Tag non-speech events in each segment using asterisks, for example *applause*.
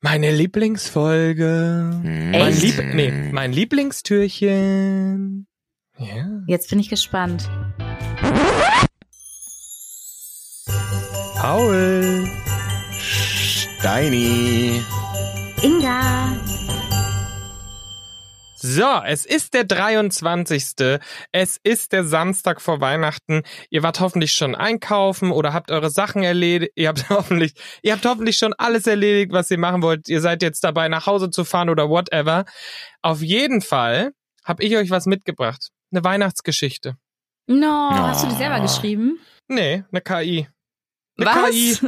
Meine Lieblingsfolge. Hm. Mein, Echt? Lieb nee, mein Lieblingstürchen. Ja. Jetzt bin ich gespannt. Paul. Steini. Inga. So, es ist der 23. Es ist der Samstag vor Weihnachten. Ihr wart hoffentlich schon einkaufen oder habt eure Sachen erledigt. Ihr habt *laughs* hoffentlich, ihr habt hoffentlich schon alles erledigt, was ihr machen wollt. Ihr seid jetzt dabei, nach Hause zu fahren oder whatever. Auf jeden Fall habe ich euch was mitgebracht. Eine Weihnachtsgeschichte. No, hast du die selber geschrieben? Nee, eine KI. Eine Was? KI.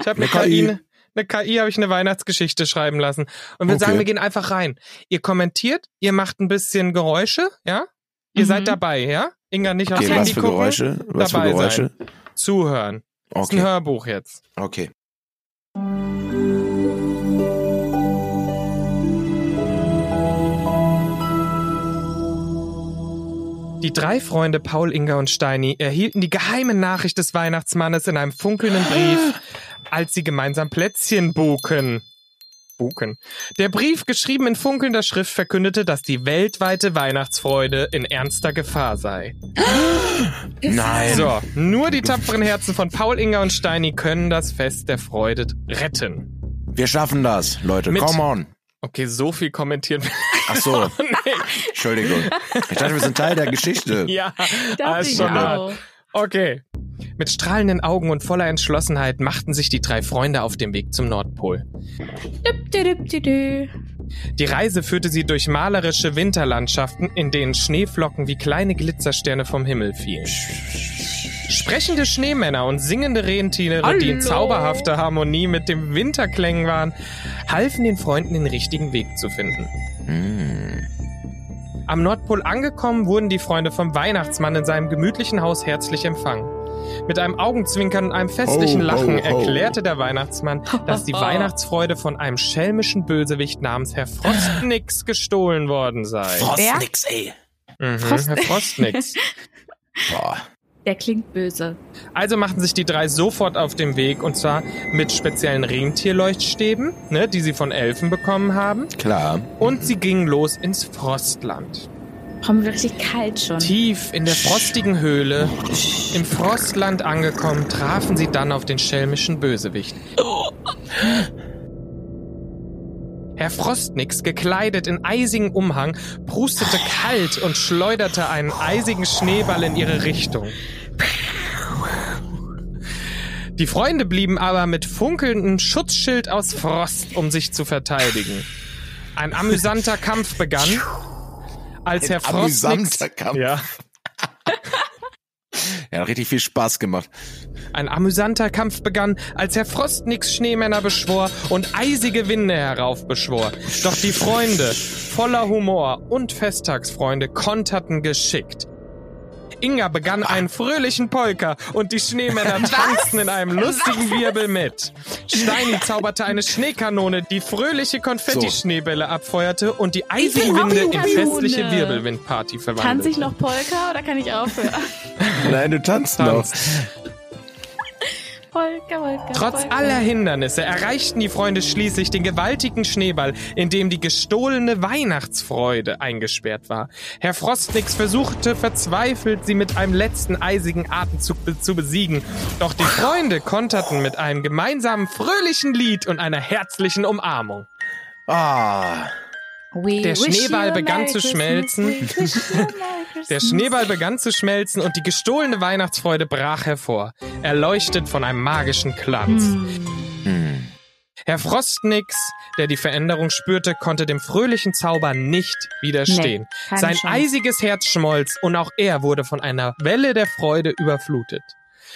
Ich habe eine Eine KI. KI. Eine KI habe ich eine Weihnachtsgeschichte schreiben lassen. Und wir Okay. sagen, wir gehen einfach rein. Ihr kommentiert, ihr macht ein bisschen Geräusche, ja? Ihr Mhm. seid dabei, ja? Inga nicht aufs Okay, Handy was für gucken. Geräusche? Was für dabei Geräusche? Zuhören. Das ist ein Okay. Hörbuch jetzt. Okay. Die drei Freunde Paul, Inga und Steini erhielten die geheime Nachricht des Weihnachtsmannes in einem funkelnden Brief, *gasps* als sie gemeinsam Plätzchen buken. Buken. Der Brief, geschrieben in funkelnder Schrift, verkündete, dass die weltweite Weihnachtsfreude in ernster Gefahr sei. Nein. So, nur die tapferen Herzen von Paul, Inga und Steini können das Fest der Freude retten. Wir schaffen das, Leute. Mit- Come on. Okay, so viel kommentieren wir. Ach so. *laughs* nee. Entschuldigung. Ich dachte, wir sind Teil der Geschichte. Ja, Dachte alles ich schon klar. auch. Okay. Mit strahlenden Augen und voller Entschlossenheit machten sich die drei Freunde auf den Weg zum Nordpol. Die Reise führte sie durch malerische Winterlandschaften, in denen Schneeflocken wie kleine Glitzersterne vom Himmel fielen. Sprechende Schneemänner und singende Rentiere, die in zauberhafter Harmonie mit dem Winterklängen waren, halfen den Freunden den richtigen Weg zu finden. Hm. Am Nordpol angekommen, wurden die Freunde vom Weihnachtsmann in seinem gemütlichen Haus herzlich empfangen. Mit einem Augenzwinkern und einem festlichen Ho, ho, Lachen ho. erklärte der Weihnachtsmann, dass die *laughs* Weihnachtsfreude von einem schelmischen Bösewicht namens Herr Frostnix gestohlen worden sei. Frost Wer? nix, ey. Mhm, Frost- Herr Frostnix. *laughs* Boah. Der klingt böse. Also machten sich die drei sofort auf den Weg und zwar mit speziellen Rentierleuchtstäben, ne, die sie von Elfen bekommen haben. Klar. Und sie gingen los ins Frostland. Haben wir richtig kalt schon. Tief in der frostigen Höhle, im Frostland angekommen, trafen sie dann auf den schelmischen Bösewicht. *laughs* Herr Frostnix, gekleidet in eisigen Umhang, prustete kalt und schleuderte einen eisigen Schneeball in ihre Richtung. Die Freunde blieben aber mit funkelndem Schutzschild aus Frost, um sich zu verteidigen. Ein amüsanter Kampf begann, als Herr Frostnix... Amüsanter Kampf. Ja. Ja, richtig viel Spaß gemacht. Ein amüsanter Kampf begann, als Herr Frostnix Schneemänner beschwor und eisige Winde heraufbeschwor. Doch die Freunde, voller Humor und Festtagsfreunde, konterten geschickt. Inga begann einen fröhlichen Polka und die Schneemänner *laughs* tanzten in einem lustigen Wirbel mit. Steini zauberte eine Schneekanone, die fröhliche Konfetti-Schneebälle abfeuerte und die eisigen will auch Winde eine in festliche Wirbelwindparty verwandelte. Tanze ich noch Polka oder kann ich aufhören? Nein, du tanzt noch. Polka, Polka. Trotz Polka. aller Hindernisse erreichten die Freunde schließlich den gewaltigen Schneeball, in dem die gestohlene Weihnachtsfreude eingesperrt war. Herr Frostnix versuchte verzweifelt, sie mit einem letzten eisigen Atemzug zu besiegen. Doch die Freunde konterten mit einem gemeinsamen fröhlichen Lied und einer herzlichen Umarmung. Ah. We Der Schneeball begann zu schmelzen. *laughs* Der. Schneeball begann zu schmelzen und die gestohlene Weihnachtsfreude brach hervor, erleuchtet von einem magischen Glanz. Hm. Herr Frostnix, der die Veränderung spürte, konnte dem fröhlichen Zauber nicht widerstehen. Nee, Sein Chance. eisiges Herz schmolz und auch er wurde von einer Welle der Freude überflutet.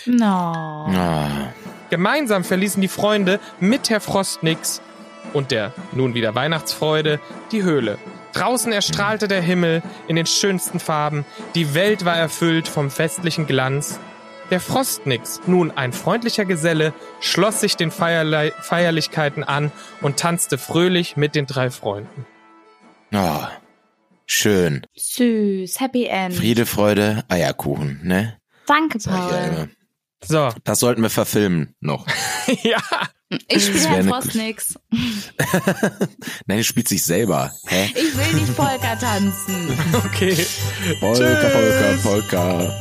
No. Ah. Gemeinsam verließen die Freunde mit Herr Frostnix und der nun wieder Weihnachtsfreude die Höhle. Draußen erstrahlte der Himmel in den schönsten Farben, die Welt war erfüllt vom festlichen Glanz. Der Frostnix, nun ein freundlicher Geselle, schloss sich den Feierlei Feierlichkeiten an und tanzte fröhlich mit den drei Freunden. Ah. Schön. Süß. Happy End. Friede, Freude, Eierkuchen, ne? Danke, ja Paul. immer. So, Das sollten wir verfilmen noch. *laughs* ja, Ich spiele wär Herr eine- Frost nix. *laughs* Nein, die spielt sich selber. Hä? Ich will nicht Polka tanzen. *laughs* Okay. Polka, Polka, Polka.